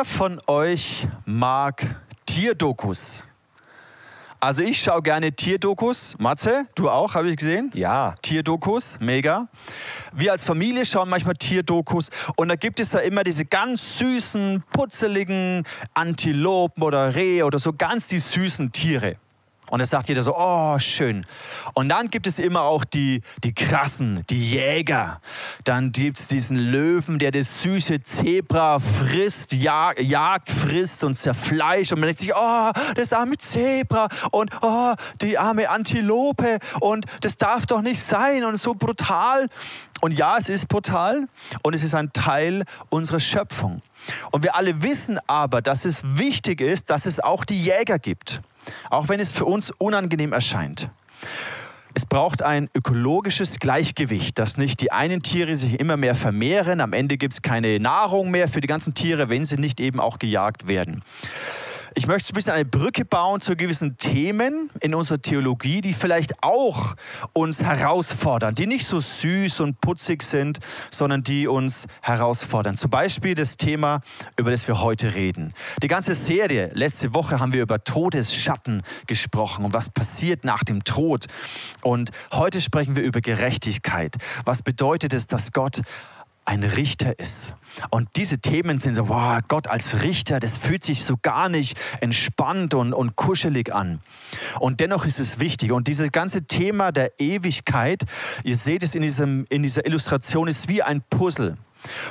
Wer von euch mag Tierdokus? Also ich schaue gerne Tierdokus. Matze, du auch, habe ich gesehen? Ja. Tierdokus, mega. Wir als Familie schauen manchmal Tierdokus und da gibt es da immer diese ganz süßen, putzeligen Antilopen oder Rehe oder so ganz die süßen Tiere. Und da sagt jeder so, oh, schön. Und dann gibt es immer auch die, die krassen, die Jäger. Dann gibt es diesen Löwen, der das süße Zebra frisst, jag, jagt, frisst und zerfleischt. Und man denkt sich, oh, das arme Zebra und oh, die arme Antilope. Und das darf doch nicht sein und so brutal. Und ja, es ist brutal und es ist ein Teil unserer Schöpfung. Und wir alle wissen aber, dass es wichtig ist, dass es auch die Jäger gibt auch wenn es für uns unangenehm erscheint. Es braucht ein ökologisches Gleichgewicht, dass nicht die einen Tiere sich immer mehr vermehren, am Ende gibt es keine Nahrung mehr für die ganzen Tiere, wenn sie nicht eben auch gejagt werden. Ich möchte ein bisschen eine Brücke bauen zu gewissen Themen in unserer Theologie, die vielleicht auch uns herausfordern, die nicht so süß und putzig sind, sondern die uns herausfordern. Zum Beispiel das Thema, über das wir heute reden. Die ganze Serie, letzte Woche haben wir über Todesschatten gesprochen und was passiert nach dem Tod. Und heute sprechen wir über Gerechtigkeit. Was bedeutet es, dass Gott ein Richter ist. Und diese Themen sind so, wow, Gott als Richter, das fühlt sich so gar nicht entspannt und, und kuschelig an. Und dennoch ist es wichtig. Und dieses ganze Thema der Ewigkeit, ihr seht es in, diesem, in dieser Illustration, ist wie ein Puzzle.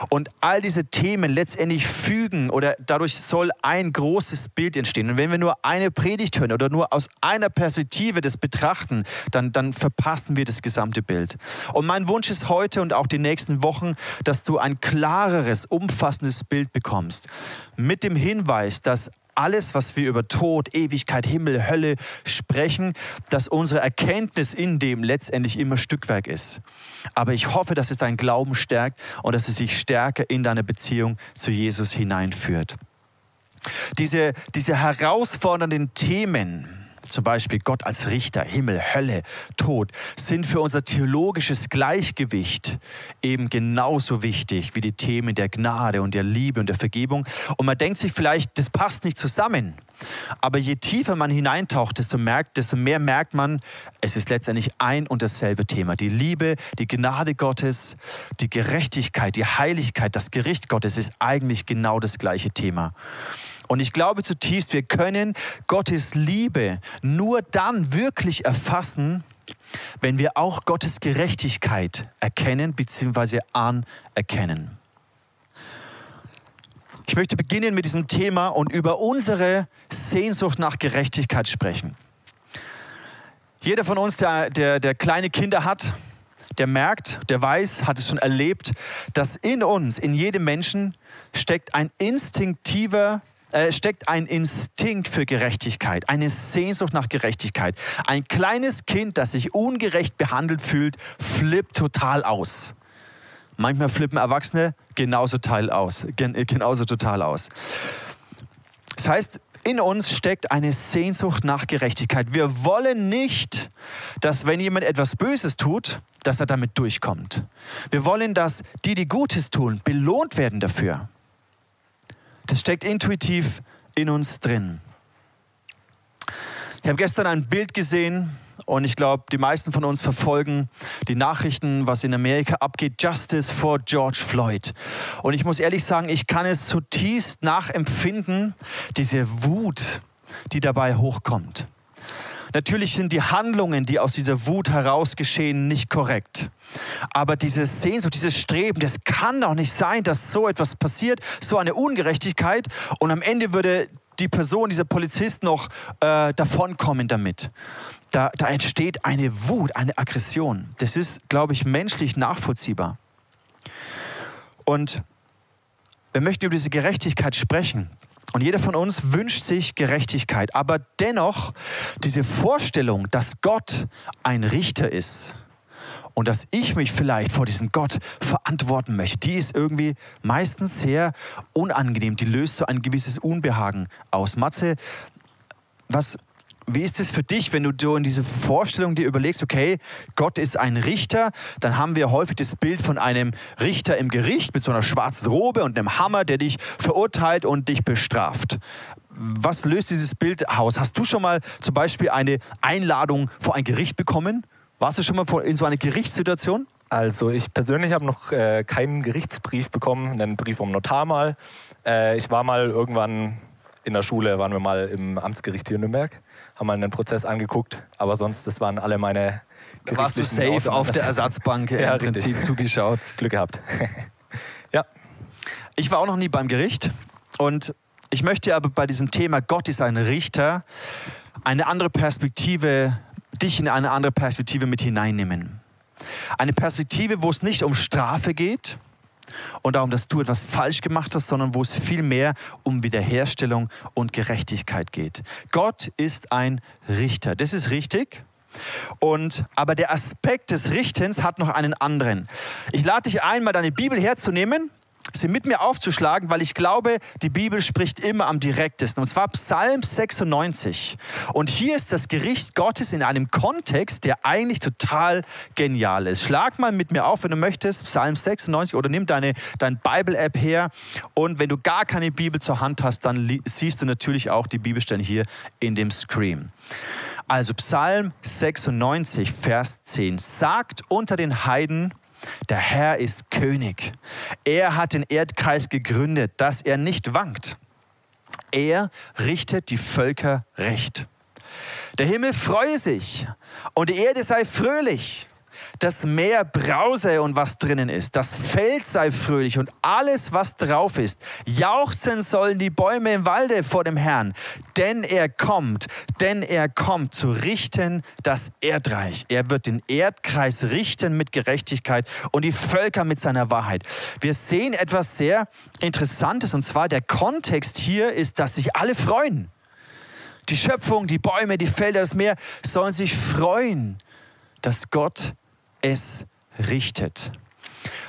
Und all diese Themen letztendlich fügen oder dadurch soll ein großes Bild entstehen. Und wenn wir nur eine Predigt hören oder nur aus einer Perspektive das betrachten, dann, dann verpassen wir das gesamte Bild. Und mein Wunsch ist heute und auch die nächsten Wochen, dass du ein klareres, umfassendes Bild bekommst. Mit dem Hinweis, dass alles, was wir über Tod, Ewigkeit, Himmel, Hölle sprechen, dass unsere Erkenntnis in dem letztendlich immer Stückwerk ist. Aber ich hoffe, dass es deinen Glauben stärkt und dass es sich stärker in deine Beziehung zu Jesus hineinführt. Diese, diese herausfordernden Themen, zum Beispiel Gott als Richter, Himmel, Hölle, Tod, sind für unser theologisches Gleichgewicht eben genauso wichtig wie die Themen der Gnade und der Liebe und der Vergebung. Und man denkt sich vielleicht, das passt nicht zusammen. Aber je tiefer man hineintaucht, desto, merkt, desto mehr merkt man, es ist letztendlich ein und dasselbe Thema. Die Liebe, die Gnade Gottes, die Gerechtigkeit, die Heiligkeit, das Gericht Gottes ist eigentlich genau das gleiche Thema. Und ich glaube zutiefst, wir können Gottes Liebe nur dann wirklich erfassen, wenn wir auch Gottes Gerechtigkeit erkennen bzw. anerkennen. Ich möchte beginnen mit diesem Thema und über unsere Sehnsucht nach Gerechtigkeit sprechen. Jeder von uns, der, der, der kleine Kinder hat, der merkt, der weiß, hat es schon erlebt, dass in uns, in jedem Menschen, steckt ein instinktiver äh, steckt ein Instinkt für Gerechtigkeit, eine Sehnsucht nach Gerechtigkeit. Ein kleines Kind, das sich ungerecht behandelt fühlt, flippt total aus. Manchmal flippen Erwachsene genauso, teil aus, äh, genauso total aus. Das heißt, in uns steckt eine Sehnsucht nach Gerechtigkeit. Wir wollen nicht, dass wenn jemand etwas Böses tut, dass er damit durchkommt. Wir wollen, dass die, die Gutes tun, belohnt werden dafür. Das steckt intuitiv in uns drin. Ich habe gestern ein Bild gesehen und ich glaube, die meisten von uns verfolgen die Nachrichten, was in Amerika abgeht. Justice for George Floyd. Und ich muss ehrlich sagen, ich kann es zutiefst nachempfinden, diese Wut, die dabei hochkommt. Natürlich sind die Handlungen, die aus dieser Wut heraus geschehen, nicht korrekt. Aber diese Sehnsucht, dieses Streben, das kann doch nicht sein, dass so etwas passiert, so eine Ungerechtigkeit und am Ende würde die Person, dieser Polizist noch äh, davonkommen damit. Da, da entsteht eine Wut, eine Aggression. Das ist, glaube ich, menschlich nachvollziehbar. Und wir möchten über diese Gerechtigkeit sprechen. Und jeder von uns wünscht sich Gerechtigkeit. Aber dennoch diese Vorstellung, dass Gott ein Richter ist und dass ich mich vielleicht vor diesem Gott verantworten möchte, die ist irgendwie meistens sehr unangenehm. Die löst so ein gewisses Unbehagen aus. Matze, was, wie ist es für dich, wenn du in diese Vorstellung dir überlegst, okay, Gott ist ein Richter, dann haben wir häufig das Bild von einem Richter im Gericht mit so einer schwarzen Robe und einem Hammer, der dich verurteilt und dich bestraft. Was löst dieses Bild aus? Hast du schon mal zum Beispiel eine Einladung vor ein Gericht bekommen? Warst du schon mal in so einer Gerichtssituation? Also ich persönlich habe noch äh, keinen Gerichtsbrief bekommen, einen Brief vom Notar mal. Äh, ich war mal irgendwann in der Schule, waren wir mal im Amtsgericht hier in Nürnberg, haben mal einen Prozess angeguckt, aber sonst, das waren alle meine da warst du safe auf der Ersatzbank ja, im Prinzip richtig. zugeschaut. Glück gehabt. ja. Ich war auch noch nie beim Gericht und ich möchte aber bei diesem Thema Gott ist ein Richter eine andere Perspektive dich in eine andere Perspektive mit hineinnehmen. Eine Perspektive, wo es nicht um Strafe geht und darum, dass du etwas falsch gemacht hast, sondern wo es vielmehr um Wiederherstellung und Gerechtigkeit geht. Gott ist ein Richter. Das ist richtig. Und, aber der Aspekt des Richtens hat noch einen anderen. Ich lade dich ein, mal deine Bibel herzunehmen sie mit mir aufzuschlagen, weil ich glaube, die Bibel spricht immer am direktesten. Und zwar Psalm 96. Und hier ist das Gericht Gottes in einem Kontext, der eigentlich total genial ist. Schlag mal mit mir auf, wenn du möchtest, Psalm 96 oder nimm deine, deine Bible-App her. Und wenn du gar keine Bibel zur Hand hast, dann siehst du natürlich auch die Bibelstellen hier in dem Screen. Also Psalm 96, Vers 10. Sagt unter den Heiden, der Herr ist König. Er hat den Erdkreis gegründet, dass er nicht wankt. Er richtet die Völker recht. Der Himmel freue sich und die Erde sei fröhlich das Meer brause und was drinnen ist, das Feld sei fröhlich und alles, was drauf ist. Jauchzen sollen die Bäume im Walde vor dem Herrn, denn er kommt, denn er kommt zu richten das Erdreich. Er wird den Erdkreis richten mit Gerechtigkeit und die Völker mit seiner Wahrheit. Wir sehen etwas sehr Interessantes und zwar der Kontext hier ist, dass sich alle freuen. Die Schöpfung, die Bäume, die Felder, das Meer sollen sich freuen, dass Gott es richtet.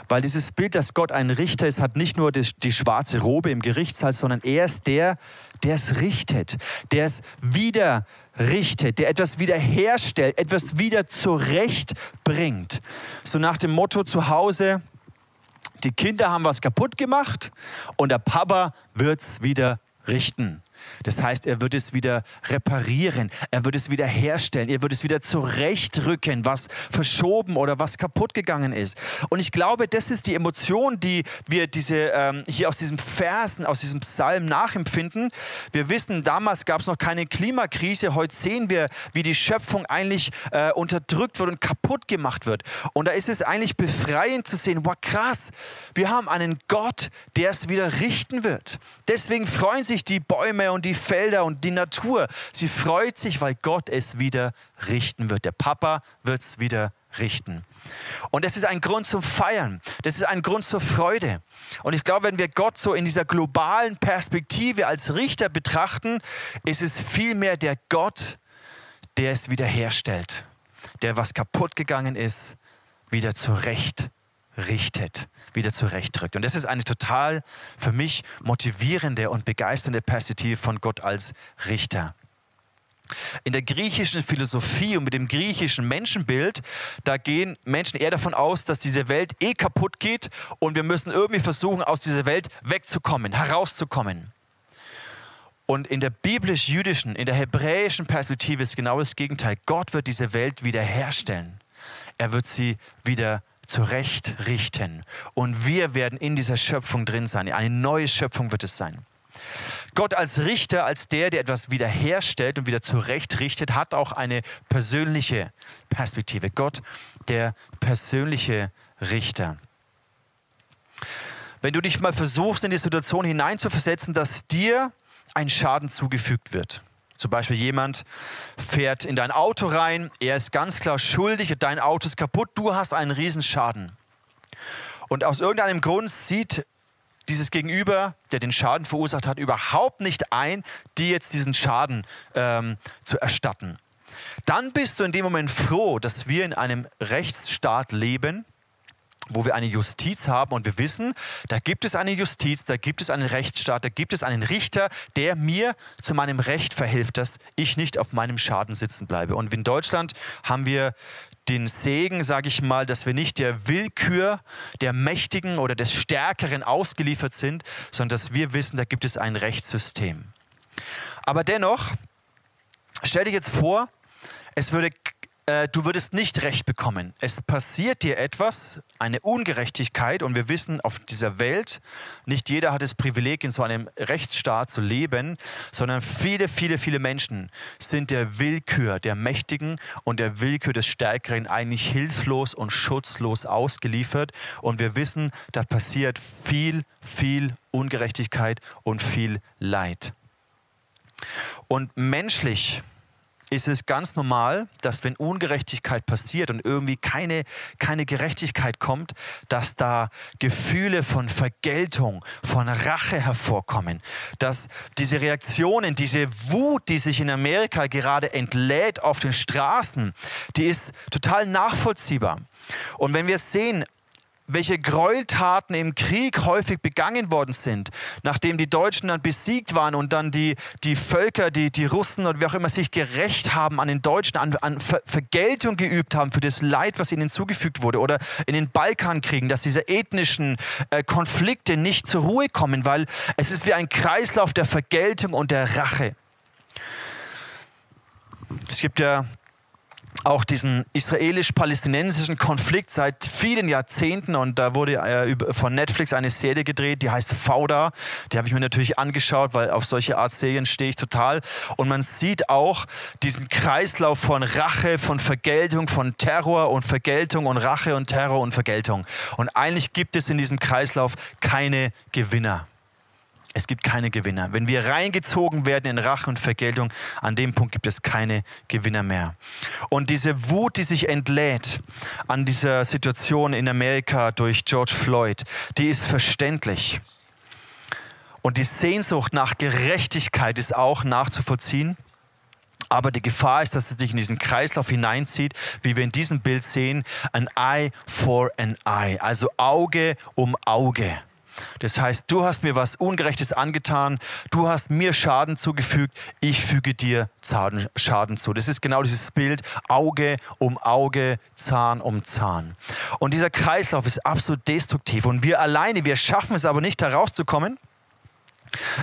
Weil dieses Bild, dass Gott ein Richter ist, hat nicht nur die, die schwarze Robe im Gerichtssaal, sondern er ist der, der es richtet, der es wieder richtet, der etwas wiederherstellt, etwas wieder zurechtbringt. So nach dem Motto zu Hause, die Kinder haben was kaputt gemacht und der Papa wird es wieder richten. Das heißt, er wird es wieder reparieren, er wird es wieder herstellen, er wird es wieder zurechtrücken, was verschoben oder was kaputt gegangen ist. Und ich glaube, das ist die Emotion, die wir diese, ähm, hier aus diesem Versen, aus diesem Psalm nachempfinden. Wir wissen, damals gab es noch keine Klimakrise, heute sehen wir, wie die Schöpfung eigentlich äh, unterdrückt wird und kaputt gemacht wird. Und da ist es eigentlich befreiend zu sehen, wow krass, wir haben einen Gott, der es wieder richten wird. Deswegen freuen sich die Bäume und die Felder und die Natur. Sie freut sich, weil Gott es wieder richten wird. Der Papa wird es wieder richten. Und das ist ein Grund zum Feiern. Das ist ein Grund zur Freude. Und ich glaube, wenn wir Gott so in dieser globalen Perspektive als Richter betrachten, ist es vielmehr der Gott, der es wiederherstellt, der was kaputt gegangen ist, wieder zurecht richtet, wieder zurechtrückt. Und das ist eine total für mich motivierende und begeisternde Perspektive von Gott als Richter. In der griechischen Philosophie und mit dem griechischen Menschenbild, da gehen Menschen eher davon aus, dass diese Welt eh kaputt geht und wir müssen irgendwie versuchen, aus dieser Welt wegzukommen, herauszukommen. Und in der biblisch-jüdischen, in der hebräischen Perspektive ist genau das Gegenteil. Gott wird diese Welt wiederherstellen. Er wird sie wieder zurechtrichten. Und wir werden in dieser Schöpfung drin sein. Eine neue Schöpfung wird es sein. Gott als Richter, als der, der etwas wiederherstellt und wieder zurechtrichtet, hat auch eine persönliche Perspektive. Gott, der persönliche Richter. Wenn du dich mal versuchst, in die Situation hineinzuversetzen, dass dir ein Schaden zugefügt wird, zum Beispiel jemand fährt in dein Auto rein, er ist ganz klar schuldig, dein Auto ist kaputt, du hast einen Riesenschaden. Und aus irgendeinem Grund sieht dieses Gegenüber, der den Schaden verursacht hat, überhaupt nicht ein, dir jetzt diesen Schaden ähm, zu erstatten. Dann bist du in dem Moment froh, dass wir in einem Rechtsstaat leben, wo wir eine Justiz haben und wir wissen, da gibt es eine Justiz, da gibt es einen Rechtsstaat, da gibt es einen Richter, der mir zu meinem Recht verhilft, dass ich nicht auf meinem Schaden sitzen bleibe. Und in Deutschland haben wir den Segen, sage ich mal, dass wir nicht der Willkür der Mächtigen oder des Stärkeren ausgeliefert sind, sondern dass wir wissen, da gibt es ein Rechtssystem. Aber dennoch, stell dir jetzt vor, es würde äh, du würdest nicht recht bekommen. Es passiert dir etwas, eine Ungerechtigkeit und wir wissen auf dieser Welt, nicht jeder hat das Privileg, in so einem Rechtsstaat zu leben, sondern viele, viele, viele Menschen sind der Willkür der Mächtigen und der Willkür des Stärkeren eigentlich hilflos und schutzlos ausgeliefert und wir wissen, da passiert viel, viel Ungerechtigkeit und viel Leid. Und menschlich ist es ganz normal, dass wenn Ungerechtigkeit passiert und irgendwie keine, keine Gerechtigkeit kommt, dass da Gefühle von Vergeltung, von Rache hervorkommen. Dass diese Reaktionen, diese Wut, die sich in Amerika gerade entlädt auf den Straßen, die ist total nachvollziehbar. Und wenn wir sehen, welche Gräueltaten im Krieg häufig begangen worden sind, nachdem die Deutschen dann besiegt waren und dann die, die Völker, die, die Russen oder wie auch immer sich gerecht haben an den Deutschen, an, an Ver Vergeltung geübt haben für das Leid, was ihnen zugefügt wurde. Oder in den Balkankriegen, dass diese ethnischen äh, Konflikte nicht zur Ruhe kommen, weil es ist wie ein Kreislauf der Vergeltung und der Rache. Es gibt ja auch diesen israelisch-palästinensischen Konflikt seit vielen Jahrzehnten und da wurde äh, von Netflix eine Serie gedreht, die heißt Fauda. Die habe ich mir natürlich angeschaut, weil auf solche Art Serien stehe ich total. Und man sieht auch diesen Kreislauf von Rache, von Vergeltung, von Terror und Vergeltung und Rache und Terror und Vergeltung. Und eigentlich gibt es in diesem Kreislauf keine Gewinner. Es gibt keine Gewinner. Wenn wir reingezogen werden in Rache und Vergeltung, an dem Punkt gibt es keine Gewinner mehr. Und diese Wut, die sich entlädt an dieser Situation in Amerika durch George Floyd, die ist verständlich. Und die Sehnsucht nach Gerechtigkeit ist auch nachzuvollziehen. Aber die Gefahr ist, dass es sich in diesen Kreislauf hineinzieht, wie wir in diesem Bild sehen, ein Eye for an Eye, also Auge um Auge. Das heißt, du hast mir was Ungerechtes angetan, du hast mir Schaden zugefügt, ich füge dir Schaden zu. Das ist genau dieses Bild Auge um Auge, Zahn um Zahn. Und dieser Kreislauf ist absolut destruktiv und wir alleine, wir schaffen es aber nicht herauszukommen.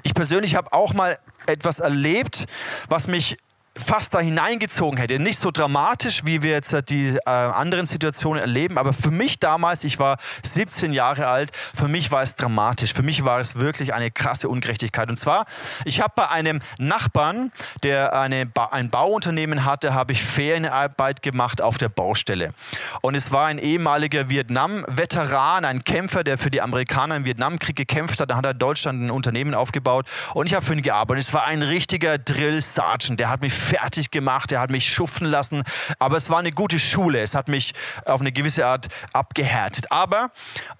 Ich persönlich habe auch mal etwas erlebt, was mich fast da hineingezogen hätte. Nicht so dramatisch, wie wir jetzt die äh, anderen Situationen erleben, aber für mich damals, ich war 17 Jahre alt, für mich war es dramatisch. Für mich war es wirklich eine krasse Ungerechtigkeit. Und zwar, ich habe bei einem Nachbarn, der eine ba ein Bauunternehmen hatte, habe ich Ferienarbeit gemacht auf der Baustelle. Und es war ein ehemaliger Vietnam-Veteran, ein Kämpfer, der für die Amerikaner im Vietnamkrieg gekämpft hat. Da hat er Deutschland ein Unternehmen aufgebaut und ich habe für ihn gearbeitet. Es war ein richtiger Drill-Sergeant, der hat mich fertig gemacht, er hat mich schuften lassen, aber es war eine gute Schule. Es hat mich auf eine gewisse Art abgehärtet. Aber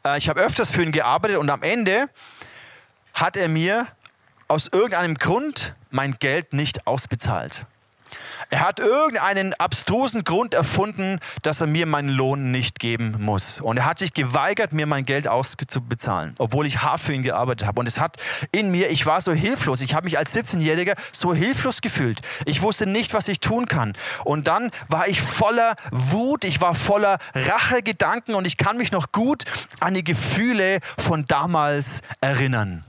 äh, ich habe öfters für ihn gearbeitet und am Ende hat er mir aus irgendeinem Grund mein Geld nicht ausbezahlt. Er hat irgendeinen abstrusen Grund erfunden, dass er mir meinen Lohn nicht geben muss. Und er hat sich geweigert, mir mein Geld auszubezahlen, obwohl ich hart für ihn gearbeitet habe. Und es hat in mir, ich war so hilflos. Ich habe mich als 17-Jähriger so hilflos gefühlt. Ich wusste nicht, was ich tun kann. Und dann war ich voller Wut, ich war voller Rachegedanken und ich kann mich noch gut an die Gefühle von damals erinnern.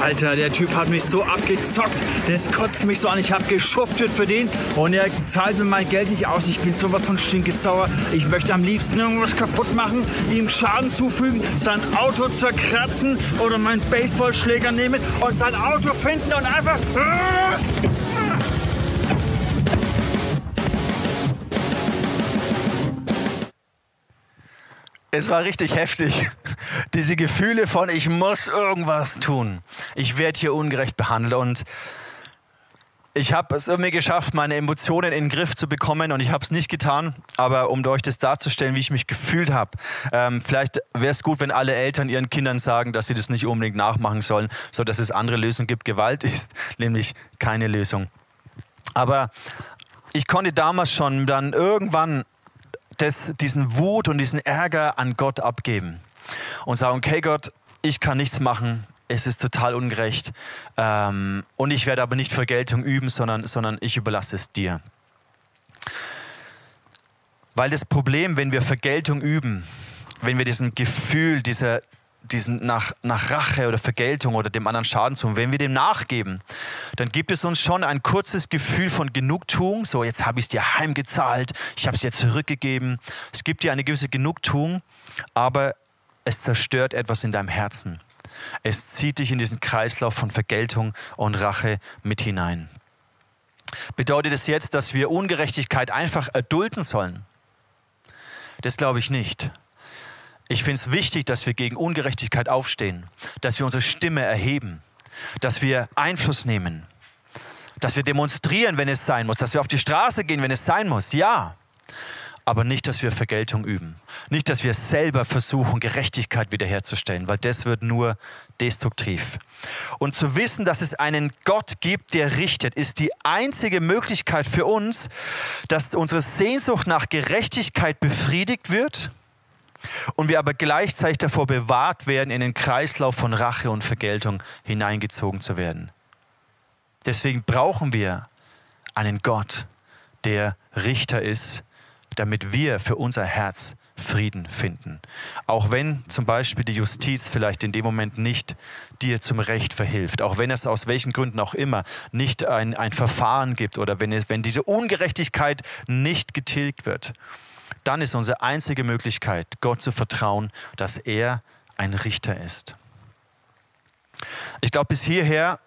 Alter, der Typ hat mich so abgezockt. Das kotzt mich so an. Ich habe geschuftet für den und er zahlt mir mein Geld nicht aus. Ich bin sowas von stinkesauer. Ich möchte am liebsten irgendwas kaputt machen, ihm Schaden zufügen, sein Auto zerkratzen oder meinen Baseballschläger nehmen und sein Auto finden und einfach... Es war richtig heftig. Diese Gefühle von, ich muss irgendwas tun. Ich werde hier ungerecht behandelt. Und ich habe es irgendwie geschafft, meine Emotionen in den Griff zu bekommen und ich habe es nicht getan, aber um euch das darzustellen, wie ich mich gefühlt habe, ähm, vielleicht wäre es gut, wenn alle Eltern ihren Kindern sagen, dass sie das nicht unbedingt nachmachen sollen, sodass es andere Lösungen gibt. Gewalt ist nämlich keine Lösung. Aber ich konnte damals schon dann irgendwann das, diesen Wut und diesen Ärger an Gott abgeben und sagen, okay Gott, ich kann nichts machen, es ist total ungerecht ähm, und ich werde aber nicht Vergeltung üben, sondern, sondern ich überlasse es dir. Weil das Problem, wenn wir Vergeltung üben, wenn wir diesen Gefühl, dieser, diesen nach, nach Rache oder Vergeltung oder dem anderen Schaden tun, wenn wir dem nachgeben, dann gibt es uns schon ein kurzes Gefühl von Genugtuung. So, jetzt habe ich es dir heimgezahlt, ich habe es dir zurückgegeben. Es gibt dir eine gewisse Genugtuung, aber es zerstört etwas in deinem Herzen. Es zieht dich in diesen Kreislauf von Vergeltung und Rache mit hinein. Bedeutet es jetzt, dass wir Ungerechtigkeit einfach erdulden sollen? Das glaube ich nicht. Ich finde es wichtig, dass wir gegen Ungerechtigkeit aufstehen, dass wir unsere Stimme erheben, dass wir Einfluss nehmen, dass wir demonstrieren, wenn es sein muss, dass wir auf die Straße gehen, wenn es sein muss. Ja, aber nicht, dass wir Vergeltung üben. Nicht, dass wir selber versuchen, Gerechtigkeit wiederherzustellen, weil das wird nur destruktiv. Und zu wissen, dass es einen Gott gibt, der richtet, ist die einzige Möglichkeit für uns, dass unsere Sehnsucht nach Gerechtigkeit befriedigt wird und wir aber gleichzeitig davor bewahrt werden, in den Kreislauf von Rache und Vergeltung hineingezogen zu werden. Deswegen brauchen wir einen Gott, der Richter ist, damit wir für unser Herz Frieden finden. Auch wenn zum Beispiel die Justiz vielleicht in dem Moment nicht dir zum Recht verhilft, auch wenn es aus welchen Gründen auch immer nicht ein, ein Verfahren gibt oder wenn, es, wenn diese Ungerechtigkeit nicht getilgt wird, dann ist unsere einzige Möglichkeit, Gott zu vertrauen, dass er ein Richter ist. Ich glaube, bis hierher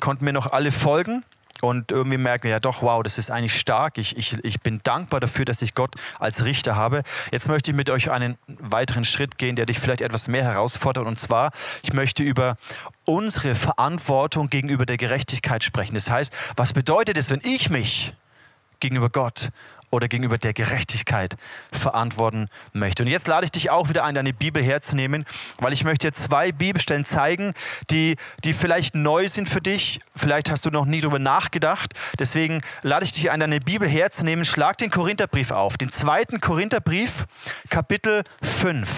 konnten wir noch alle folgen und irgendwie merken, ja doch, wow, das ist eigentlich stark. Ich, ich, ich bin dankbar dafür, dass ich Gott als Richter habe. Jetzt möchte ich mit euch einen weiteren Schritt gehen, der dich vielleicht etwas mehr herausfordert. Und zwar, ich möchte über unsere Verantwortung gegenüber der Gerechtigkeit sprechen. Das heißt, was bedeutet es, wenn ich mich gegenüber Gott oder gegenüber der Gerechtigkeit verantworten möchte. Und jetzt lade ich dich auch wieder ein, deine Bibel herzunehmen, weil ich möchte dir zwei Bibelstellen zeigen, die, die vielleicht neu sind für dich. Vielleicht hast du noch nie darüber nachgedacht. Deswegen lade ich dich ein, deine Bibel herzunehmen. Schlag den Korintherbrief auf, den zweiten Korintherbrief, Kapitel 5.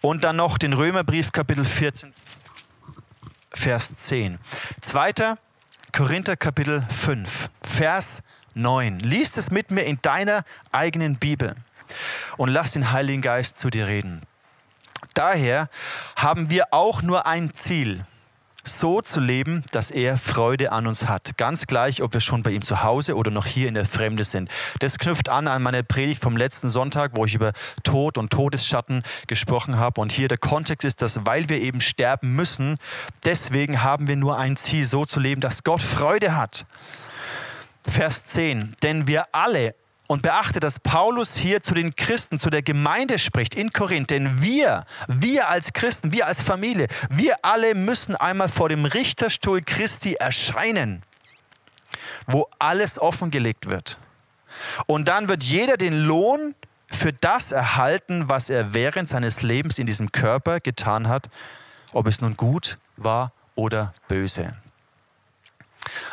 Und dann noch den Römerbrief, Kapitel 14, Vers 10. Zweiter Korinther, Kapitel 5, Vers 9. Lies es mit mir in deiner eigenen Bibel und lass den Heiligen Geist zu dir reden. Daher haben wir auch nur ein Ziel, so zu leben, dass er Freude an uns hat. Ganz gleich, ob wir schon bei ihm zu Hause oder noch hier in der Fremde sind. Das knüpft an an meine Predigt vom letzten Sonntag, wo ich über Tod und Todesschatten gesprochen habe. Und hier der Kontext ist, dass weil wir eben sterben müssen, deswegen haben wir nur ein Ziel, so zu leben, dass Gott Freude hat. Vers 10. Denn wir alle, und beachte, dass Paulus hier zu den Christen, zu der Gemeinde spricht in Korinth, denn wir, wir als Christen, wir als Familie, wir alle müssen einmal vor dem Richterstuhl Christi erscheinen, wo alles offengelegt wird. Und dann wird jeder den Lohn für das erhalten, was er während seines Lebens in diesem Körper getan hat, ob es nun gut war oder böse.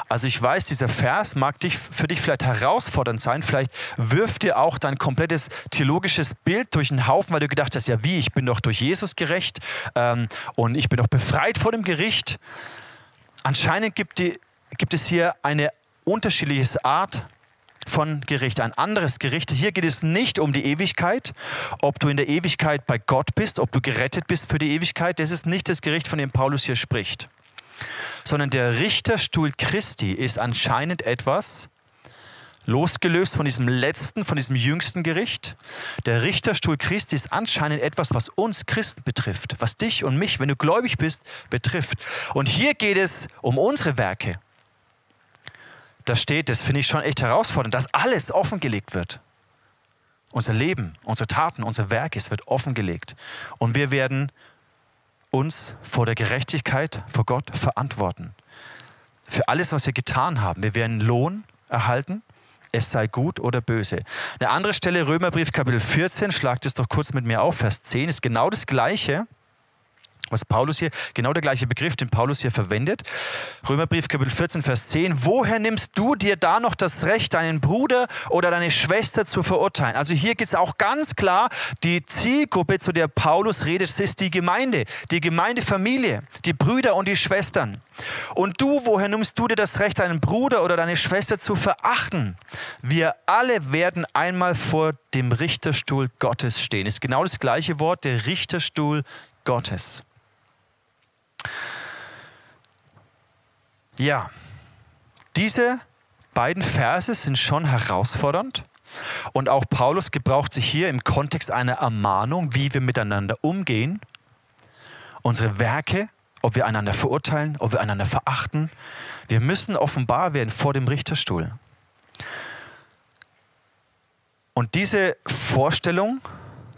Also ich weiß, dieser Vers mag dich, für dich vielleicht herausfordernd sein. Vielleicht wirft dir auch dein komplettes theologisches Bild durch den Haufen, weil du gedacht hast, ja wie, ich bin doch durch Jesus gerecht ähm, und ich bin doch befreit vor dem Gericht. Anscheinend gibt, die, gibt es hier eine unterschiedliche Art von Gericht, ein anderes Gericht. Hier geht es nicht um die Ewigkeit, ob du in der Ewigkeit bei Gott bist, ob du gerettet bist für die Ewigkeit. Das ist nicht das Gericht, von dem Paulus hier spricht sondern der Richterstuhl Christi ist anscheinend etwas, losgelöst von diesem letzten, von diesem jüngsten Gericht. Der Richterstuhl Christi ist anscheinend etwas, was uns Christen betrifft, was dich und mich, wenn du gläubig bist, betrifft. Und hier geht es um unsere Werke. Da steht, das finde ich schon echt herausfordernd, dass alles offengelegt wird. Unser Leben, unsere Taten, unser Werk, es wird offengelegt. Und wir werden uns vor der Gerechtigkeit vor Gott verantworten. Für alles, was wir getan haben. Wir werden Lohn erhalten, es sei gut oder böse. Eine andere Stelle, Römerbrief Kapitel 14, schlagt es doch kurz mit mir auf, Vers 10, ist genau das Gleiche. Was Paulus hier, genau der gleiche Begriff, den Paulus hier verwendet. Römerbrief Kapitel 14, Vers 10. Woher nimmst du dir da noch das Recht, deinen Bruder oder deine Schwester zu verurteilen? Also hier geht es auch ganz klar, die Zielgruppe, zu der Paulus redet, ist die Gemeinde, die Gemeindefamilie, die Brüder und die Schwestern. Und du, woher nimmst du dir das Recht, deinen Bruder oder deine Schwester zu verachten? Wir alle werden einmal vor dem Richterstuhl Gottes stehen. Ist genau das gleiche Wort, der Richterstuhl Gottes. Ja, diese beiden Verse sind schon herausfordernd. Und auch Paulus gebraucht sich hier im Kontext einer Ermahnung, wie wir miteinander umgehen, unsere Werke, ob wir einander verurteilen, ob wir einander verachten. Wir müssen offenbar werden vor dem Richterstuhl. Und diese Vorstellung,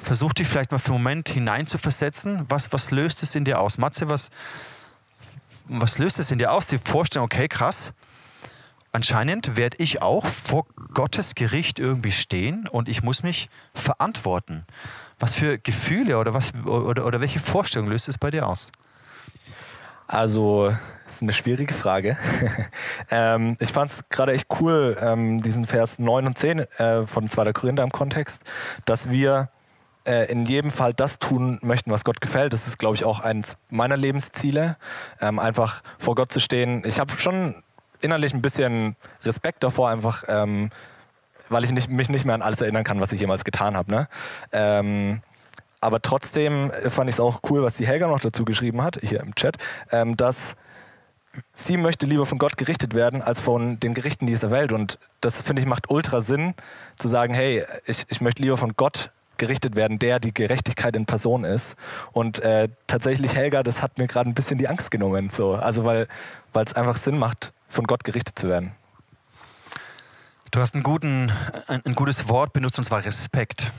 versuch dich vielleicht mal für einen Moment hineinzuversetzen. Was, was löst es in dir aus? Matze, was, was löst es in dir aus? Die Vorstellung, okay, krass. Anscheinend werde ich auch vor Gottes Gericht irgendwie stehen und ich muss mich verantworten. Was für Gefühle oder, was, oder, oder welche Vorstellung löst es bei dir aus? Also, das ist eine schwierige Frage. ähm, ich fand es gerade echt cool, ähm, diesen Vers 9 und 10 äh, von 2. Korinther im Kontext, dass wir äh, in jedem Fall das tun möchten, was Gott gefällt. Das ist, glaube ich, auch eines meiner Lebensziele, ähm, einfach vor Gott zu stehen. Ich habe schon innerlich ein bisschen Respekt davor, einfach, ähm, weil ich nicht, mich nicht mehr an alles erinnern kann, was ich jemals getan habe. Ne? Ähm, aber trotzdem fand ich es auch cool, was die Helga noch dazu geschrieben hat, hier im Chat, ähm, dass sie möchte lieber von Gott gerichtet werden, als von den Gerichten dieser Welt. Und das, finde ich, macht ultra Sinn, zu sagen, hey, ich, ich möchte lieber von Gott gerichtet werden, der die Gerechtigkeit in Person ist. Und äh, tatsächlich, Helga, das hat mir gerade ein bisschen die Angst genommen. So. Also weil es einfach Sinn macht, von Gott gerichtet zu werden. Du hast guten, ein, ein gutes Wort benutzt, und zwar Respekt.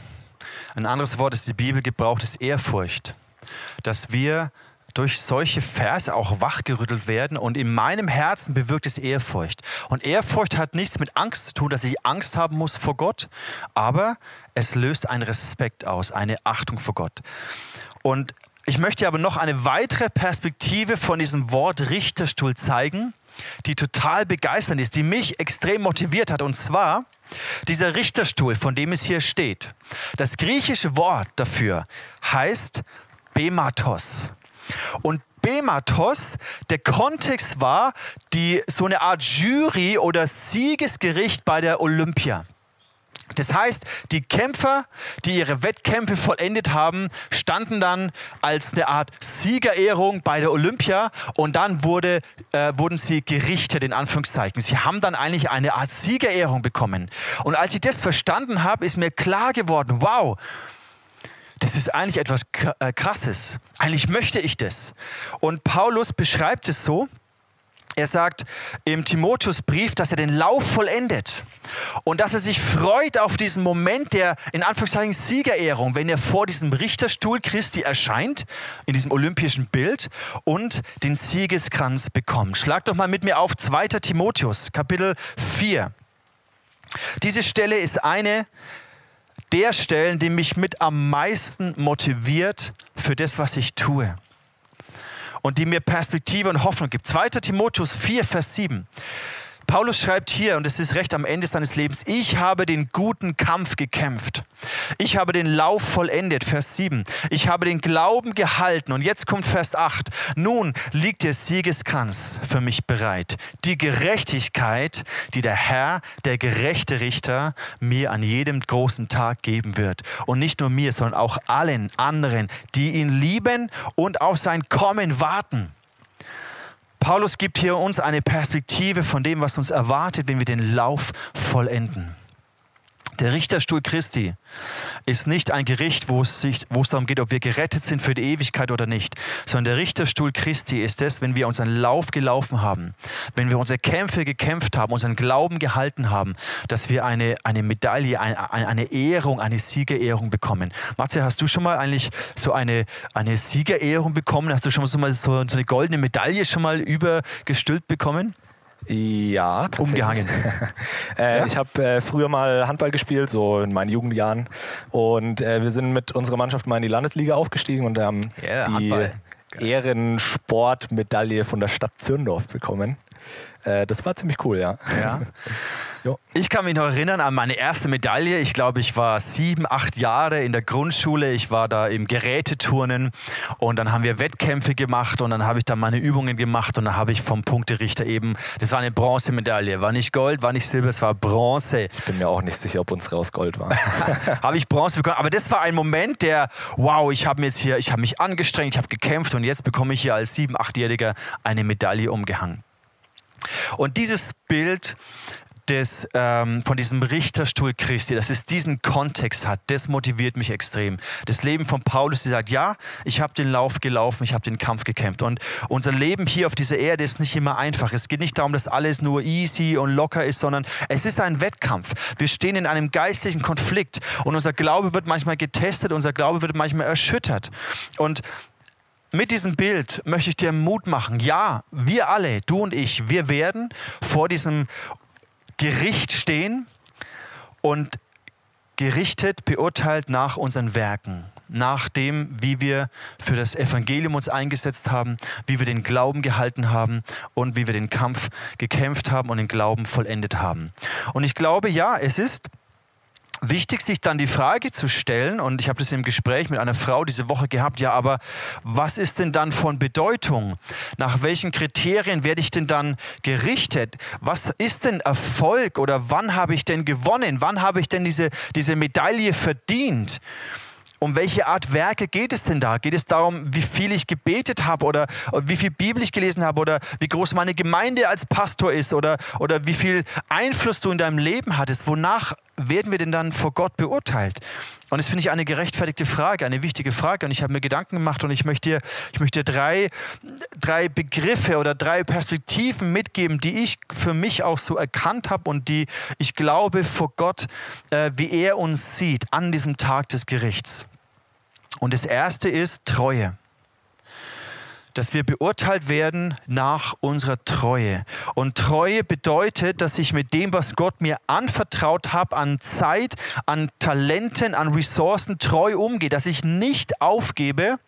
Ein anderes Wort, das die Bibel gebraucht, ist Ehrfurcht. Dass wir durch solche Verse auch wachgerüttelt werden und in meinem Herzen bewirkt es Ehrfurcht. Und Ehrfurcht hat nichts mit Angst zu tun, dass ich Angst haben muss vor Gott, aber es löst einen Respekt aus, eine Achtung vor Gott. Und ich möchte aber noch eine weitere Perspektive von diesem Wort Richterstuhl zeigen, die total begeisternd ist, die mich extrem motiviert hat. Und zwar dieser Richterstuhl, von dem es hier steht. Das griechische Wort dafür heißt Bematos. Und Bematos, der Kontext war die, so eine Art Jury oder Siegesgericht bei der Olympia. Das heißt, die Kämpfer, die ihre Wettkämpfe vollendet haben, standen dann als eine Art Siegerehrung bei der Olympia und dann wurde, äh, wurden sie gerichtet, in Anführungszeichen. Sie haben dann eigentlich eine Art Siegerehrung bekommen. Und als ich das verstanden habe, ist mir klar geworden, wow, das ist eigentlich etwas äh, Krasses. Eigentlich möchte ich das. Und Paulus beschreibt es so, er sagt im Timotheusbrief, dass er den Lauf vollendet und dass er sich freut auf diesen Moment der in Anführungszeichen Siegerehrung, wenn er vor diesem Richterstuhl Christi erscheint, in diesem olympischen Bild und den Siegeskranz bekommt. Schlag doch mal mit mir auf 2. Timotheus, Kapitel 4. Diese Stelle ist eine der Stellen, die mich mit am meisten motiviert für das, was ich tue. Und die mir Perspektive und Hoffnung gibt. 2. Timotheus 4, Vers 7. Paulus schreibt hier, und es ist recht am Ende seines Lebens, ich habe den guten Kampf gekämpft. Ich habe den Lauf vollendet, Vers 7. Ich habe den Glauben gehalten. Und jetzt kommt Vers 8. Nun liegt der Siegeskranz für mich bereit. Die Gerechtigkeit, die der Herr, der gerechte Richter, mir an jedem großen Tag geben wird. Und nicht nur mir, sondern auch allen anderen, die ihn lieben und auf sein Kommen warten. Paulus gibt hier uns eine Perspektive von dem, was uns erwartet, wenn wir den Lauf vollenden. Der Richterstuhl Christi ist nicht ein Gericht, wo es, sich, wo es darum geht, ob wir gerettet sind für die Ewigkeit oder nicht, sondern der Richterstuhl Christi ist es, wenn wir unseren Lauf gelaufen haben, wenn wir unsere Kämpfe gekämpft haben, unseren Glauben gehalten haben, dass wir eine, eine Medaille, eine, eine Ehrung, eine Siegerehrung bekommen. Matze, hast du schon mal eigentlich so eine, eine Siegerehrung bekommen? Hast du schon mal so, so eine goldene Medaille schon mal übergestülpt bekommen? Ja, umgehangen. äh, ja? Ich habe äh, früher mal Handball gespielt, so in meinen Jugendjahren. Und äh, wir sind mit unserer Mannschaft mal in die Landesliga aufgestiegen und haben yeah, die, Ehrensportmedaille von der Stadt Zürndorf bekommen. Äh, das war ziemlich cool, ja. ja. Ich kann mich noch erinnern an meine erste Medaille. Ich glaube, ich war sieben, acht Jahre in der Grundschule. Ich war da im Geräteturnen und dann haben wir Wettkämpfe gemacht und dann habe ich da meine Übungen gemacht und dann habe ich vom Punkterichter eben, das war eine Bronzemedaille. War nicht Gold, war nicht Silber, es war Bronze. Ich bin mir auch nicht sicher, ob unsere aus Gold war. habe ich Bronze bekommen. Aber das war ein Moment, der, wow, ich habe jetzt hier, ich habe mich angestrengt, ich habe gekämpft und jetzt bekomme ich hier als sieben, achtjähriger eine Medaille umgehangen. Und dieses Bild des, ähm, von diesem Richterstuhl Christi, dass es diesen Kontext hat, das motiviert mich extrem. Das Leben von Paulus, der sagt, ja, ich habe den Lauf gelaufen, ich habe den Kampf gekämpft. Und unser Leben hier auf dieser Erde ist nicht immer einfach. Es geht nicht darum, dass alles nur easy und locker ist, sondern es ist ein Wettkampf. Wir stehen in einem geistlichen Konflikt und unser Glaube wird manchmal getestet, unser Glaube wird manchmal erschüttert. Und mit diesem Bild möchte ich dir Mut machen. Ja, wir alle, du und ich, wir werden vor diesem Gericht stehen und gerichtet, beurteilt nach unseren Werken, nach dem, wie wir für das Evangelium uns eingesetzt haben, wie wir den Glauben gehalten haben und wie wir den Kampf gekämpft haben und den Glauben vollendet haben. Und ich glaube, ja, es ist wichtig, sich dann die Frage zu stellen, und ich habe das im Gespräch mit einer Frau diese Woche gehabt, ja, aber was ist denn dann von Bedeutung? Nach welchen Kriterien werde ich denn dann gerichtet? Was ist denn Erfolg oder wann habe ich denn gewonnen? Wann habe ich denn diese, diese Medaille verdient? Um welche Art Werke geht es denn da? Geht es darum, wie viel ich gebetet habe oder wie viel Bibel ich gelesen habe oder wie groß meine Gemeinde als Pastor ist oder, oder wie viel Einfluss du in deinem Leben hattest? Wonach werden wir denn dann vor Gott beurteilt? Und das finde ich eine gerechtfertigte Frage, eine wichtige Frage. Und ich habe mir Gedanken gemacht und ich möchte dir, ich möchte dir drei, drei Begriffe oder drei Perspektiven mitgeben, die ich für mich auch so erkannt habe und die ich glaube vor Gott, äh, wie er uns sieht an diesem Tag des Gerichts. Und das erste ist Treue dass wir beurteilt werden nach unserer Treue. Und Treue bedeutet, dass ich mit dem, was Gott mir anvertraut hat, an Zeit, an Talenten, an Ressourcen treu umgehe, dass ich nicht aufgebe,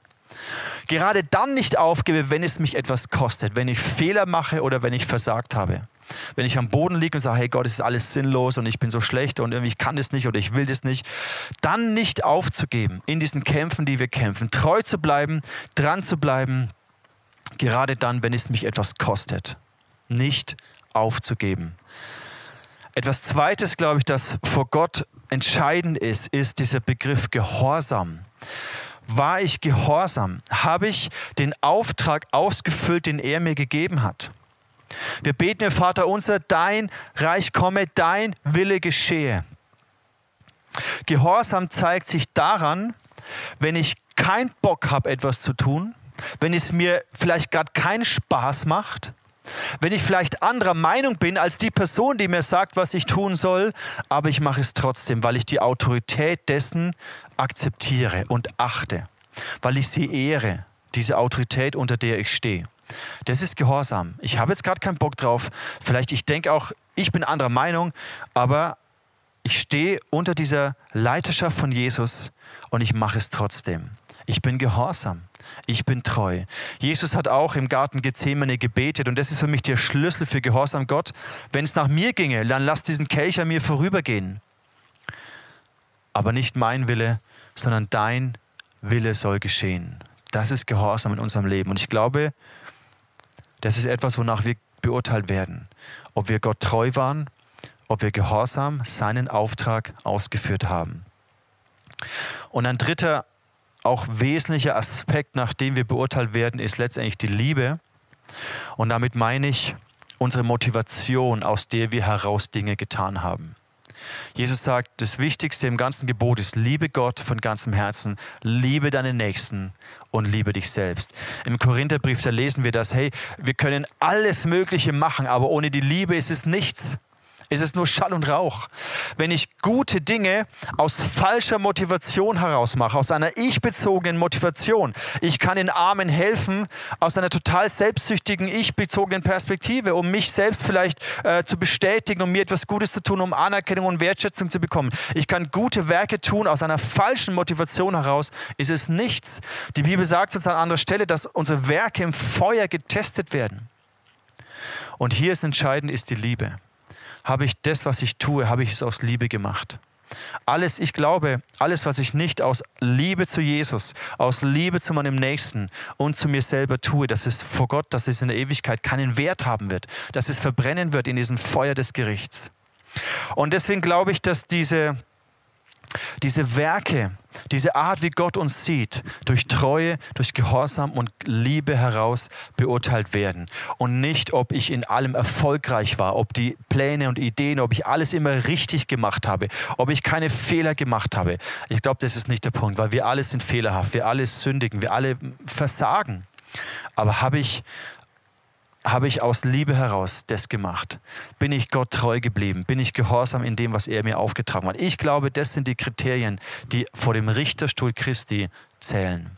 gerade dann nicht aufgebe, wenn es mich etwas kostet, wenn ich Fehler mache oder wenn ich versagt habe. Wenn ich am Boden liege und sage, hey Gott, es ist alles sinnlos und ich bin so schlecht und irgendwie kann das nicht oder ich will das nicht, dann nicht aufzugeben in diesen Kämpfen, die wir kämpfen, treu zu bleiben, dran zu bleiben Gerade dann, wenn es mich etwas kostet. Nicht aufzugeben. Etwas Zweites, glaube ich, das vor Gott entscheidend ist, ist dieser Begriff Gehorsam. War ich gehorsam? Habe ich den Auftrag ausgefüllt, den er mir gegeben hat? Wir beten, Herr Vater unser, dein Reich komme, dein Wille geschehe. Gehorsam zeigt sich daran, wenn ich keinen Bock habe, etwas zu tun, wenn es mir vielleicht gerade keinen Spaß macht, wenn ich vielleicht anderer Meinung bin als die Person, die mir sagt, was ich tun soll, aber ich mache es trotzdem, weil ich die Autorität dessen akzeptiere und achte, weil ich sie ehre, diese Autorität, unter der ich stehe. Das ist Gehorsam. Ich habe jetzt gerade keinen Bock drauf. Vielleicht ich denke auch, ich bin anderer Meinung, aber ich stehe unter dieser Leiterschaft von Jesus und ich mache es trotzdem. Ich bin gehorsam. Ich bin treu. Jesus hat auch im Garten Gethsemane gebetet und das ist für mich der Schlüssel für Gehorsam Gott. Wenn es nach mir ginge, dann lass diesen Kelch an mir vorübergehen. Aber nicht mein Wille, sondern dein Wille soll geschehen. Das ist Gehorsam in unserem Leben. Und ich glaube, das ist etwas, wonach wir beurteilt werden. Ob wir Gott treu waren, ob wir Gehorsam seinen Auftrag ausgeführt haben. Und ein dritter auch wesentlicher Aspekt, nach dem wir beurteilt werden, ist letztendlich die Liebe. Und damit meine ich unsere Motivation, aus der wir heraus Dinge getan haben. Jesus sagt, das Wichtigste im ganzen Gebot ist, liebe Gott von ganzem Herzen, liebe deinen Nächsten und liebe dich selbst. Im Korintherbrief, da lesen wir das, hey, wir können alles Mögliche machen, aber ohne die Liebe ist es nichts. Ist es nur Schall und Rauch. Wenn ich gute Dinge aus falscher Motivation heraus mache, aus einer ich-bezogenen Motivation, ich kann den Armen helfen aus einer total selbstsüchtigen, ich-bezogenen Perspektive, um mich selbst vielleicht äh, zu bestätigen, um mir etwas Gutes zu tun, um Anerkennung und Wertschätzung zu bekommen. Ich kann gute Werke tun aus einer falschen Motivation heraus, ist es nichts. Die Bibel sagt uns an anderer Stelle, dass unsere Werke im Feuer getestet werden. Und hier ist entscheidend, ist die Liebe habe ich das, was ich tue, habe ich es aus Liebe gemacht. Alles, ich glaube, alles, was ich nicht aus Liebe zu Jesus, aus Liebe zu meinem Nächsten und zu mir selber tue, dass es vor Gott, dass es in der Ewigkeit keinen Wert haben wird, dass es verbrennen wird in diesem Feuer des Gerichts. Und deswegen glaube ich, dass diese, diese Werke, diese Art, wie Gott uns sieht, durch Treue, durch Gehorsam und Liebe heraus beurteilt werden. Und nicht, ob ich in allem erfolgreich war, ob die Pläne und Ideen, ob ich alles immer richtig gemacht habe, ob ich keine Fehler gemacht habe. Ich glaube, das ist nicht der Punkt, weil wir alle sind fehlerhaft, wir alle sündigen, wir alle versagen. Aber habe ich habe ich aus Liebe heraus das gemacht? Bin ich Gott treu geblieben? Bin ich gehorsam in dem, was er mir aufgetragen hat? Ich glaube, das sind die Kriterien, die vor dem Richterstuhl Christi zählen.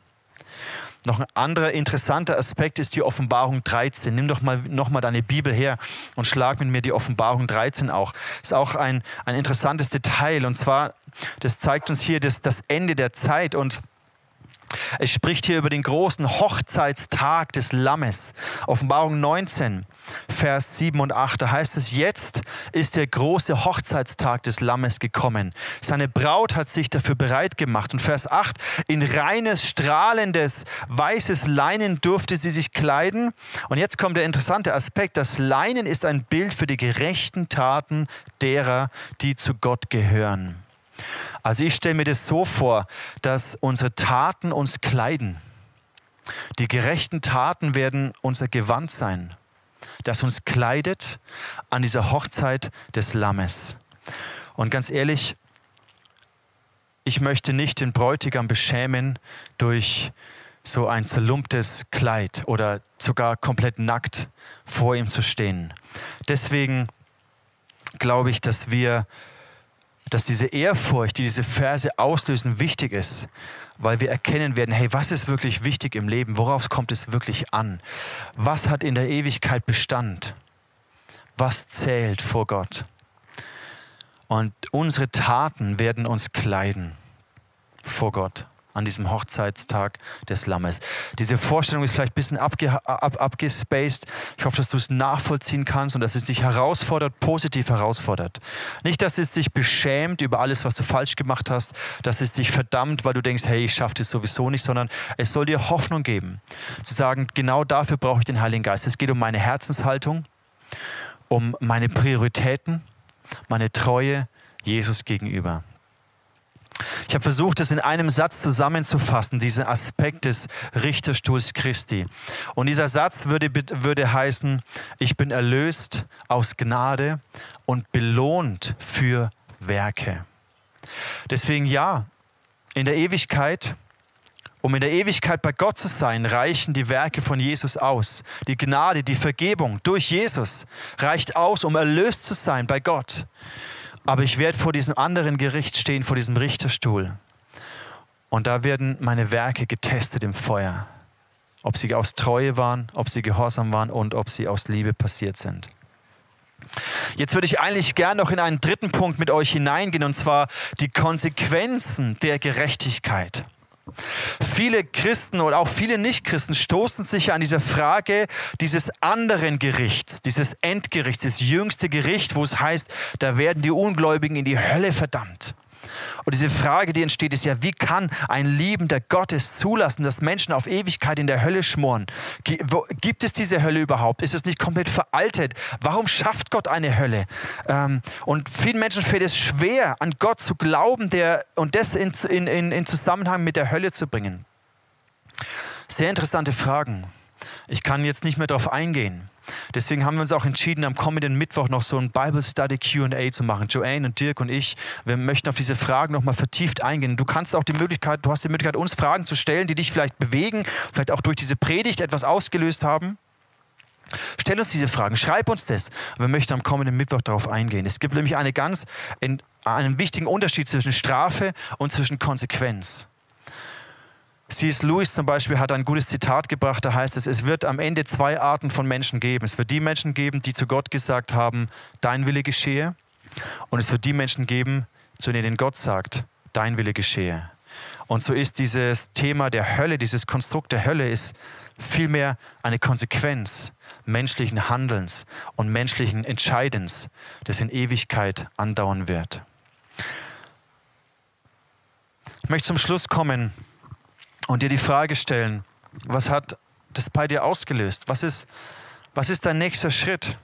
Noch ein anderer interessanter Aspekt ist die Offenbarung 13. Nimm doch mal noch mal deine Bibel her und schlag mit mir die Offenbarung 13 auch. Ist auch ein, ein interessantes Detail und zwar, das zeigt uns hier das, das Ende der Zeit und es spricht hier über den großen Hochzeitstag des Lammes. Offenbarung 19, Vers 7 und 8. Da heißt es, jetzt ist der große Hochzeitstag des Lammes gekommen. Seine Braut hat sich dafür bereit gemacht. Und Vers 8, in reines, strahlendes, weißes Leinen durfte sie sich kleiden. Und jetzt kommt der interessante Aspekt. Das Leinen ist ein Bild für die gerechten Taten derer, die zu Gott gehören. Also ich stelle mir das so vor, dass unsere Taten uns kleiden. Die gerechten Taten werden unser Gewand sein, das uns kleidet an dieser Hochzeit des Lammes. Und ganz ehrlich, ich möchte nicht den Bräutigam beschämen durch so ein zerlumptes Kleid oder sogar komplett nackt vor ihm zu stehen. Deswegen glaube ich, dass wir dass diese Ehrfurcht, die diese Verse auslösen, wichtig ist, weil wir erkennen werden, hey, was ist wirklich wichtig im Leben? Worauf kommt es wirklich an? Was hat in der Ewigkeit Bestand? Was zählt vor Gott? Und unsere Taten werden uns kleiden vor Gott an diesem Hochzeitstag des Lammes. Diese Vorstellung ist vielleicht ein bisschen abge, ab, abgespaced. Ich hoffe, dass du es nachvollziehen kannst und dass es dich herausfordert, positiv herausfordert. Nicht, dass es dich beschämt über alles, was du falsch gemacht hast, dass es dich verdammt, weil du denkst, hey, ich schaffe das sowieso nicht, sondern es soll dir Hoffnung geben. Zu sagen, genau dafür brauche ich den Heiligen Geist. Es geht um meine Herzenshaltung, um meine Prioritäten, meine Treue Jesus gegenüber. Ich habe versucht, es in einem Satz zusammenzufassen, diesen Aspekt des Richterstuhls Christi. Und dieser Satz würde, würde heißen, ich bin erlöst aus Gnade und belohnt für Werke. Deswegen ja, in der Ewigkeit, um in der Ewigkeit bei Gott zu sein, reichen die Werke von Jesus aus. Die Gnade, die Vergebung durch Jesus reicht aus, um erlöst zu sein bei Gott. Aber ich werde vor diesem anderen Gericht stehen, vor diesem Richterstuhl. Und da werden meine Werke getestet im Feuer. Ob sie aus Treue waren, ob sie gehorsam waren und ob sie aus Liebe passiert sind. Jetzt würde ich eigentlich gern noch in einen dritten Punkt mit euch hineingehen, und zwar die Konsequenzen der Gerechtigkeit. Viele Christen oder auch viele Nichtchristen stoßen sich an diese Frage dieses anderen Gerichts, dieses Endgerichts, das jüngste Gericht, wo es heißt, da werden die Ungläubigen in die Hölle verdammt. Und diese Frage, die entsteht, ist ja, wie kann ein liebender Gott es zulassen, dass Menschen auf Ewigkeit in der Hölle schmoren? Gibt es diese Hölle überhaupt? Ist es nicht komplett veraltet? Warum schafft Gott eine Hölle? Ähm, und vielen Menschen fällt es schwer, an Gott zu glauben der, und das in, in, in Zusammenhang mit der Hölle zu bringen. Sehr interessante Fragen. Ich kann jetzt nicht mehr darauf eingehen. Deswegen haben wir uns auch entschieden, am kommenden Mittwoch noch so ein Bible Study QA zu machen. Joanne und Dirk und ich, wir möchten auf diese Fragen nochmal vertieft eingehen. Du kannst auch die Möglichkeit, du hast die Möglichkeit, uns Fragen zu stellen, die dich vielleicht bewegen, vielleicht auch durch diese Predigt etwas ausgelöst haben. Stell uns diese Fragen, schreib uns das. wir möchten am kommenden Mittwoch darauf eingehen. Es gibt nämlich eine ganz, einen wichtigen Unterschied zwischen Strafe und zwischen Konsequenz. C.S. Lewis zum Beispiel hat ein gutes Zitat gebracht, da heißt es, es wird am Ende zwei Arten von Menschen geben. Es wird die Menschen geben, die zu Gott gesagt haben, dein Wille geschehe. Und es wird die Menschen geben, zu denen Gott sagt, dein Wille geschehe. Und so ist dieses Thema der Hölle, dieses Konstrukt der Hölle ist vielmehr eine Konsequenz menschlichen Handelns und menschlichen Entscheidens, das in Ewigkeit andauern wird. Ich möchte zum Schluss kommen und dir die Frage stellen, was hat das bei dir ausgelöst? Was ist, was ist dein nächster Schritt?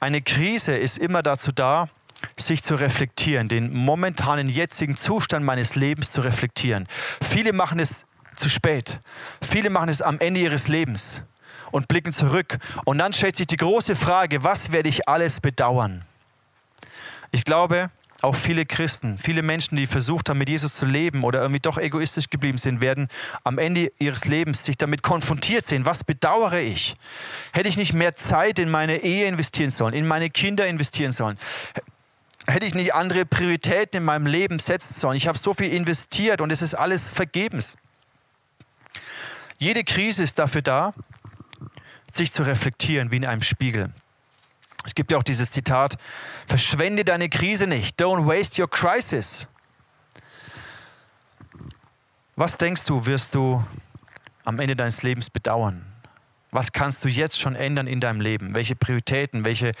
Eine Krise ist immer dazu da, sich zu reflektieren, den momentanen jetzigen Zustand meines Lebens zu reflektieren. Viele machen es zu spät. Viele machen es am Ende ihres Lebens und blicken zurück. Und dann stellt sich die große Frage, was werde ich alles bedauern? Ich glaube, auch viele Christen, viele Menschen, die versucht haben, mit Jesus zu leben oder irgendwie doch egoistisch geblieben sind, werden am Ende ihres Lebens sich damit konfrontiert sehen. Was bedauere ich? Hätte ich nicht mehr Zeit in meine Ehe investieren sollen, in meine Kinder investieren sollen? Hätte ich nicht andere Prioritäten in meinem Leben setzen sollen? Ich habe so viel investiert und es ist alles vergebens. Jede Krise ist dafür da, sich zu reflektieren wie in einem Spiegel. Es gibt ja auch dieses Zitat, verschwende deine Krise nicht, don't waste your crisis. Was denkst du, wirst du am Ende deines Lebens bedauern? Was kannst du jetzt schon ändern in deinem Leben? Welche Prioritäten, welche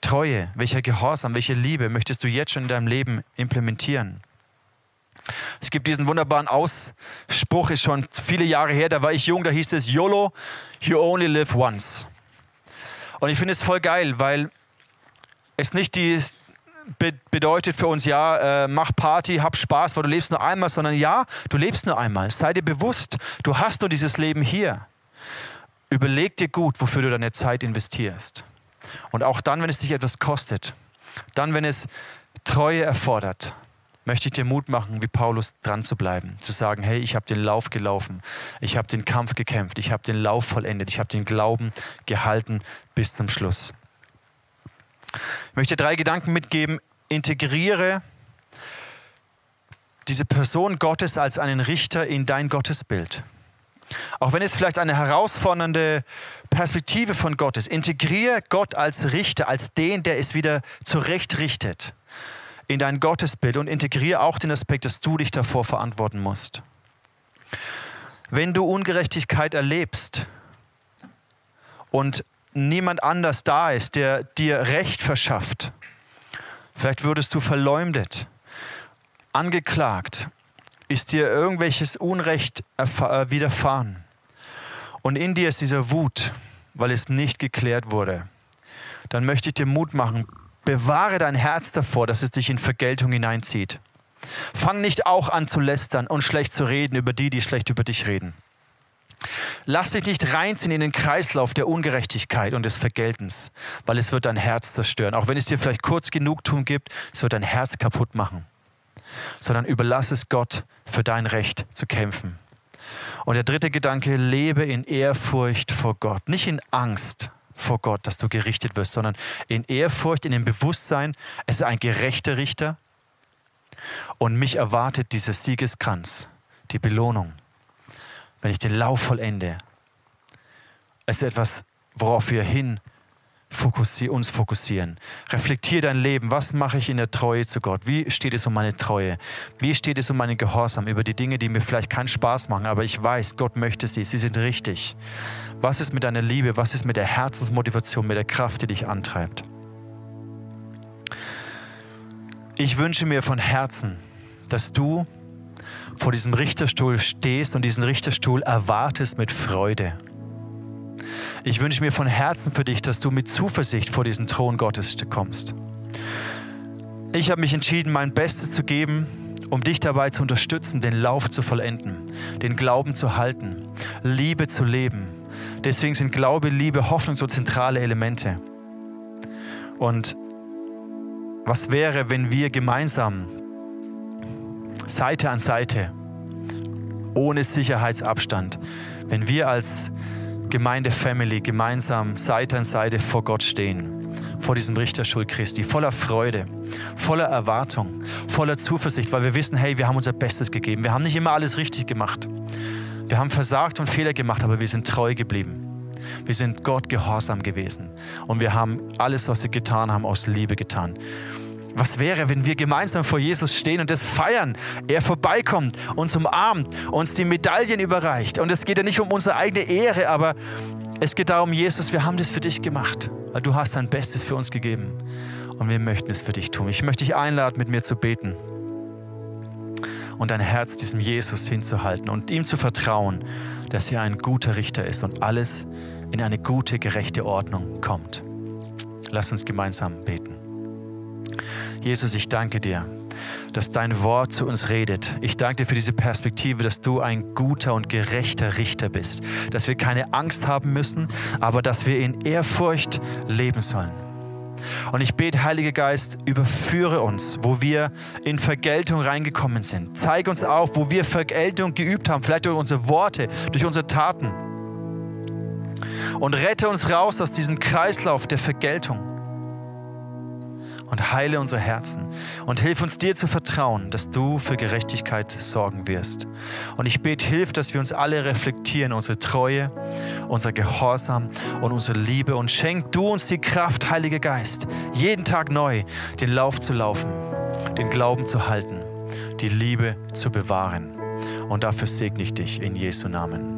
Treue, welcher Gehorsam, welche Liebe möchtest du jetzt schon in deinem Leben implementieren? Es gibt diesen wunderbaren Ausspruch, ist schon viele Jahre her, da war ich jung, da hieß es YOLO, you only live once. Und ich finde es voll geil, weil es nicht die bedeutet für uns, ja, äh, mach Party, hab Spaß, weil du lebst nur einmal, sondern ja, du lebst nur einmal. Sei dir bewusst, du hast nur dieses Leben hier. Überleg dir gut, wofür du deine Zeit investierst. Und auch dann, wenn es dich etwas kostet, dann, wenn es Treue erfordert, möchte ich dir Mut machen, wie Paulus dran zu bleiben, zu sagen, hey, ich habe den Lauf gelaufen, ich habe den Kampf gekämpft, ich habe den Lauf vollendet, ich habe den Glauben gehalten bis zum Schluss. Ich möchte drei Gedanken mitgeben. Integriere diese Person Gottes als einen Richter in dein Gottesbild. Auch wenn es vielleicht eine herausfordernde Perspektive von Gott ist, integriere Gott als Richter, als den, der es wieder zurechtrichtet in dein Gottesbild und integriere auch den Aspekt, dass du dich davor verantworten musst. Wenn du Ungerechtigkeit erlebst und niemand anders da ist, der dir Recht verschafft, vielleicht würdest du verleumdet, angeklagt, ist dir irgendwelches Unrecht äh, widerfahren. Und in dir ist dieser Wut, weil es nicht geklärt wurde. Dann möchte ich dir Mut machen, Bewahre dein Herz davor, dass es dich in Vergeltung hineinzieht. Fang nicht auch an zu lästern und schlecht zu reden über die, die schlecht über dich reden. Lass dich nicht reinziehen in den Kreislauf der Ungerechtigkeit und des Vergeltens, weil es wird dein Herz zerstören. Auch wenn es dir vielleicht kurz Genugtuung gibt, es wird dein Herz kaputt machen. Sondern überlass es Gott, für dein Recht zu kämpfen. Und der dritte Gedanke, lebe in Ehrfurcht vor Gott, nicht in Angst, vor Gott, dass du gerichtet wirst, sondern in Ehrfurcht, in dem Bewusstsein, es ist ein gerechter Richter und mich erwartet dieser Siegeskranz, die Belohnung, wenn ich den Lauf vollende. Es ist etwas, worauf wir hin fokussi uns fokussieren. Reflektier dein Leben. Was mache ich in der Treue zu Gott? Wie steht es um meine Treue? Wie steht es um meinen Gehorsam über die Dinge, die mir vielleicht keinen Spaß machen, aber ich weiß, Gott möchte sie. Sie sind richtig. Was ist mit deiner Liebe? Was ist mit der Herzensmotivation, mit der Kraft, die dich antreibt? Ich wünsche mir von Herzen, dass du vor diesem Richterstuhl stehst und diesen Richterstuhl erwartest mit Freude. Ich wünsche mir von Herzen für dich, dass du mit Zuversicht vor diesen Thron Gottes kommst. Ich habe mich entschieden, mein Bestes zu geben, um dich dabei zu unterstützen, den Lauf zu vollenden, den Glauben zu halten, Liebe zu leben. Deswegen sind Glaube, Liebe, Hoffnung so zentrale Elemente. Und was wäre, wenn wir gemeinsam Seite an Seite, ohne Sicherheitsabstand, wenn wir als Gemeinde Family gemeinsam Seite an Seite vor Gott stehen, vor diesem Richterstuhl Christi, voller Freude, voller Erwartung, voller Zuversicht, weil wir wissen, hey, wir haben unser Bestes gegeben. Wir haben nicht immer alles richtig gemacht. Wir haben versagt und Fehler gemacht, aber wir sind treu geblieben. Wir sind Gott gehorsam gewesen und wir haben alles, was wir getan haben, aus Liebe getan. Was wäre, wenn wir gemeinsam vor Jesus stehen und das feiern? Er vorbeikommt, uns umarmt, uns die Medaillen überreicht. Und es geht ja nicht um unsere eigene Ehre, aber es geht darum, Jesus, wir haben das für dich gemacht. Du hast dein Bestes für uns gegeben. Und wir möchten es für dich tun. Ich möchte dich einladen, mit mir zu beten und dein Herz diesem Jesus hinzuhalten und ihm zu vertrauen, dass er ein guter Richter ist und alles in eine gute, gerechte Ordnung kommt. Lass uns gemeinsam beten. Jesus, ich danke dir, dass dein Wort zu uns redet. Ich danke dir für diese Perspektive, dass du ein guter und gerechter Richter bist, dass wir keine Angst haben müssen, aber dass wir in Ehrfurcht leben sollen. Und ich bete, Heiliger Geist, überführe uns, wo wir in Vergeltung reingekommen sind. Zeige uns auf, wo wir Vergeltung geübt haben, vielleicht durch unsere Worte, durch unsere Taten. Und rette uns raus aus diesem Kreislauf der Vergeltung und heile unsere Herzen und hilf uns dir zu vertrauen, dass du für Gerechtigkeit sorgen wirst. Und ich bete, hilf, dass wir uns alle reflektieren, unsere Treue, unser Gehorsam und unsere Liebe und schenk du uns die Kraft, Heiliger Geist, jeden Tag neu den Lauf zu laufen, den Glauben zu halten, die Liebe zu bewahren. Und dafür segne ich dich in Jesu Namen.